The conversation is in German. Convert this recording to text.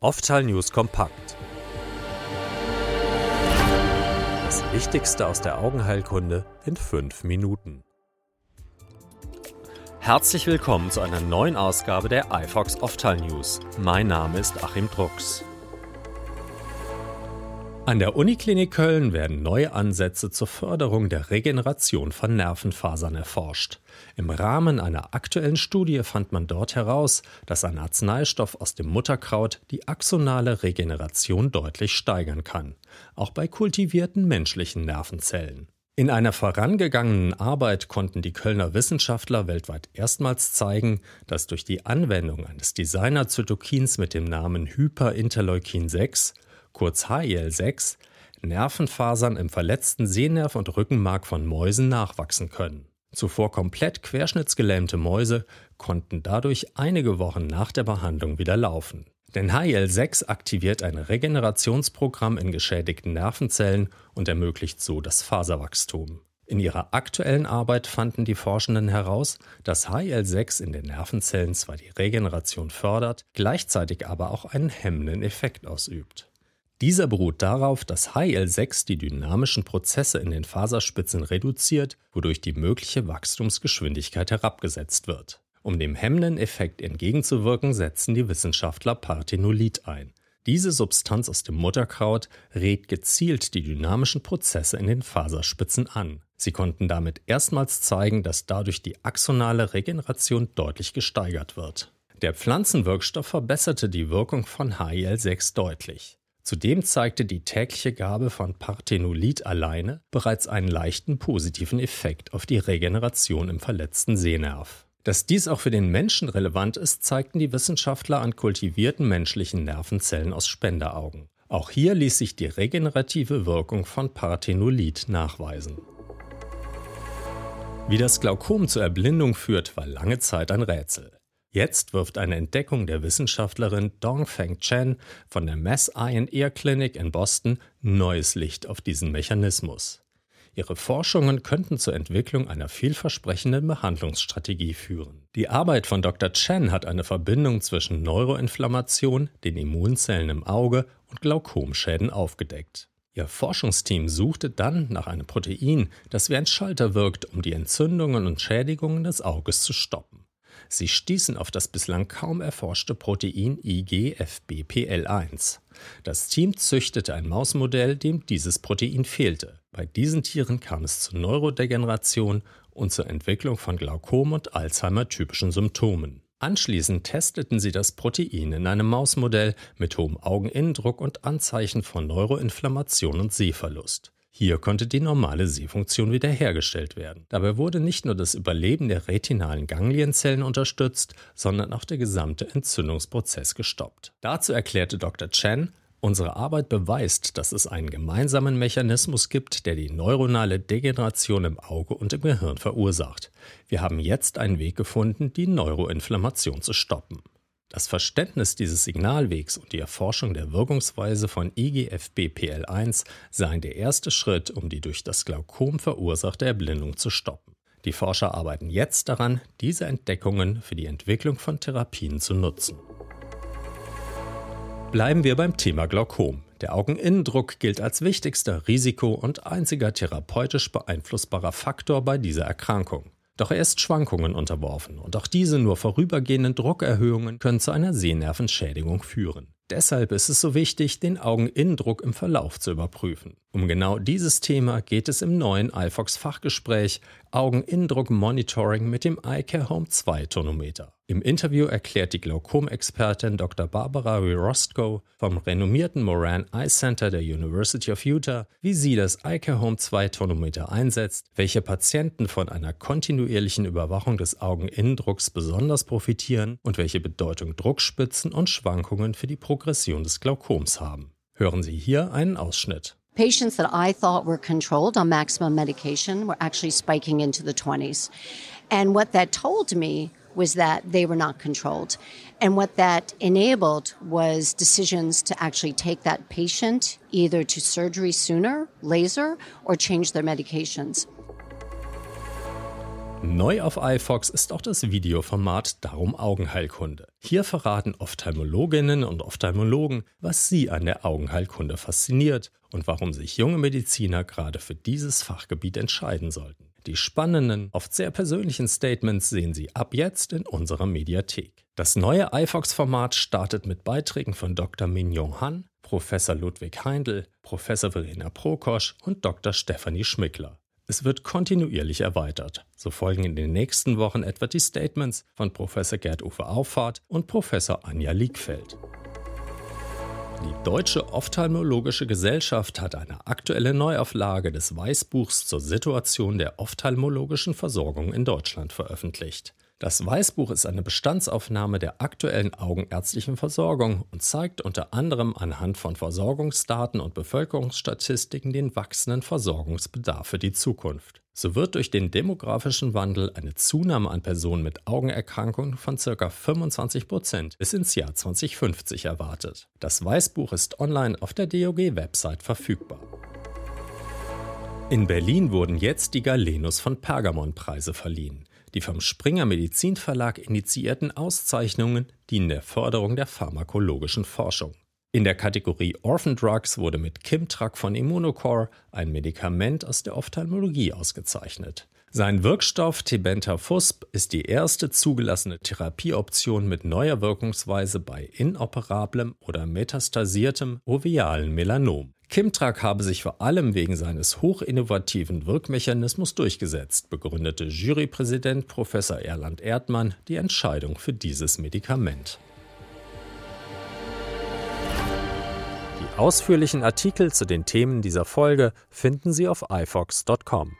Oftal News kompakt. Das Wichtigste aus der Augenheilkunde in fünf Minuten. Herzlich willkommen zu einer neuen Ausgabe der iFox Oftal News. Mein Name ist Achim Drucks. An der Uniklinik Köln werden neue Ansätze zur Förderung der Regeneration von Nervenfasern erforscht. Im Rahmen einer aktuellen Studie fand man dort heraus, dass ein Arzneistoff aus dem Mutterkraut die axonale Regeneration deutlich steigern kann, auch bei kultivierten menschlichen Nervenzellen. In einer vorangegangenen Arbeit konnten die Kölner Wissenschaftler weltweit erstmals zeigen, dass durch die Anwendung eines Designerzytokins mit dem Namen Hyperinterleukin 6 kurz HIL6, Nervenfasern im verletzten Sehnerv und Rückenmark von Mäusen nachwachsen können. Zuvor komplett querschnittsgelähmte Mäuse konnten dadurch einige Wochen nach der Behandlung wieder laufen. Denn HIL6 aktiviert ein Regenerationsprogramm in geschädigten Nervenzellen und ermöglicht so das Faserwachstum. In ihrer aktuellen Arbeit fanden die Forschenden heraus, dass HIL6 in den Nervenzellen zwar die Regeneration fördert, gleichzeitig aber auch einen hemmenden Effekt ausübt. Dieser beruht darauf, dass HL6 die dynamischen Prozesse in den Faserspitzen reduziert, wodurch die mögliche Wachstumsgeschwindigkeit herabgesetzt wird. Um dem hemmenden Effekt entgegenzuwirken, setzen die Wissenschaftler Parthenolid ein. Diese Substanz aus dem Mutterkraut regt gezielt die dynamischen Prozesse in den Faserspitzen an. Sie konnten damit erstmals zeigen, dass dadurch die axonale Regeneration deutlich gesteigert wird. Der Pflanzenwirkstoff verbesserte die Wirkung von HIL6 deutlich. Zudem zeigte die tägliche Gabe von Parthenolid alleine bereits einen leichten positiven Effekt auf die Regeneration im verletzten Sehnerv. Dass dies auch für den Menschen relevant ist, zeigten die Wissenschaftler an kultivierten menschlichen Nervenzellen aus Spenderaugen. Auch hier ließ sich die regenerative Wirkung von Parthenolid nachweisen. Wie das Glaukom zur Erblindung führt, war lange Zeit ein Rätsel. Jetzt wirft eine Entdeckung der Wissenschaftlerin Dongfeng Chen von der Mass Eye and Ear Clinic in Boston neues Licht auf diesen Mechanismus. Ihre Forschungen könnten zur Entwicklung einer vielversprechenden Behandlungsstrategie führen. Die Arbeit von Dr. Chen hat eine Verbindung zwischen Neuroinflammation, den Immunzellen im Auge und Glaukomschäden aufgedeckt. Ihr Forschungsteam suchte dann nach einem Protein, das wie ein Schalter wirkt, um die Entzündungen und Schädigungen des Auges zu stoppen. Sie stießen auf das bislang kaum erforschte Protein IGFBPL1. Das Team züchtete ein Mausmodell, dem dieses Protein fehlte. Bei diesen Tieren kam es zu Neurodegeneration und zur Entwicklung von Glaukom und Alzheimer-typischen Symptomen. Anschließend testeten sie das Protein in einem Mausmodell mit hohem Augeninnendruck und Anzeichen von Neuroinflammation und Sehverlust. Hier konnte die normale Sehfunktion wiederhergestellt werden. Dabei wurde nicht nur das Überleben der retinalen Ganglienzellen unterstützt, sondern auch der gesamte Entzündungsprozess gestoppt. Dazu erklärte Dr. Chen, Unsere Arbeit beweist, dass es einen gemeinsamen Mechanismus gibt, der die neuronale Degeneration im Auge und im Gehirn verursacht. Wir haben jetzt einen Weg gefunden, die Neuroinflammation zu stoppen. Das Verständnis dieses Signalwegs und die Erforschung der Wirkungsweise von IGFBPL1 seien der erste Schritt, um die durch das Glaukom verursachte Erblindung zu stoppen. Die Forscher arbeiten jetzt daran, diese Entdeckungen für die Entwicklung von Therapien zu nutzen. Bleiben wir beim Thema Glaukom. Der Augeninnendruck gilt als wichtigster Risiko und einziger therapeutisch beeinflussbarer Faktor bei dieser Erkrankung. Doch er ist Schwankungen unterworfen und auch diese nur vorübergehenden Druckerhöhungen können zu einer Sehnervenschädigung führen. Deshalb ist es so wichtig, den Augeninnendruck im Verlauf zu überprüfen. Um genau dieses Thema geht es im neuen iFox Fachgespräch Augeninnendruck Monitoring mit dem iCare Home 2 Tonometer. Im Interview erklärt die Glaukomexpertin Dr. Barbara Rostko vom renommierten Moran Eye Center der University of Utah, wie sie das iCare Home 2 Tonometer einsetzt, welche Patienten von einer kontinuierlichen Überwachung des Augeninnendrucks besonders profitieren und welche Bedeutung Druckspitzen und Schwankungen für die Progression des Glaukoms haben. Hören Sie hier einen Ausschnitt. Patients that I thought were controlled on maximum medication were actually spiking into the 20s. And what that told me was that they were not controlled. And what that enabled was decisions to actually take that patient either to surgery sooner, laser, or change their medications. Neu auf iFox ist auch das Videoformat Darum Augenheilkunde. Hier verraten Ophthalmologinnen und Ophthalmologen, was sie an der Augenheilkunde fasziniert und warum sich junge Mediziner gerade für dieses Fachgebiet entscheiden sollten. Die spannenden, oft sehr persönlichen Statements sehen Sie ab jetzt in unserer Mediathek. Das neue iFox-Format startet mit Beiträgen von Dr. Mignon Han, Professor Ludwig Heindl, Professor Verena Prokosch und Dr. Stefanie Schmickler. Es wird kontinuierlich erweitert. So folgen in den nächsten Wochen etwa die Statements von Professor Gerd-Uwe Auffahrt und Professor Anja Liegfeld. Die Deutsche Ophthalmologische Gesellschaft hat eine aktuelle Neuauflage des Weißbuchs zur Situation der ophthalmologischen Versorgung in Deutschland veröffentlicht. Das Weißbuch ist eine Bestandsaufnahme der aktuellen augenärztlichen Versorgung und zeigt unter anderem anhand von Versorgungsdaten und Bevölkerungsstatistiken den wachsenden Versorgungsbedarf für die Zukunft. So wird durch den demografischen Wandel eine Zunahme an Personen mit Augenerkrankungen von ca. 25 Prozent bis ins Jahr 2050 erwartet. Das Weißbuch ist online auf der DOG-Website verfügbar. In Berlin wurden jetzt die Galenus von Pergamon Preise verliehen. Die vom Springer Medizinverlag initiierten Auszeichnungen dienen der Förderung der pharmakologischen Forschung. In der Kategorie Orphan Drugs wurde mit Kimtrak von Immunocore ein Medikament aus der Ophthalmologie ausgezeichnet. Sein Wirkstoff Tebentafusp ist die erste zugelassene Therapieoption mit neuer Wirkungsweise bei inoperablem oder metastasiertem ovialen Melanom. Kimtrak habe sich vor allem wegen seines hochinnovativen Wirkmechanismus durchgesetzt, begründete Jurypräsident Professor Erland Erdmann die Entscheidung für dieses Medikament. Die ausführlichen Artikel zu den Themen dieser Folge finden Sie auf ifox.com.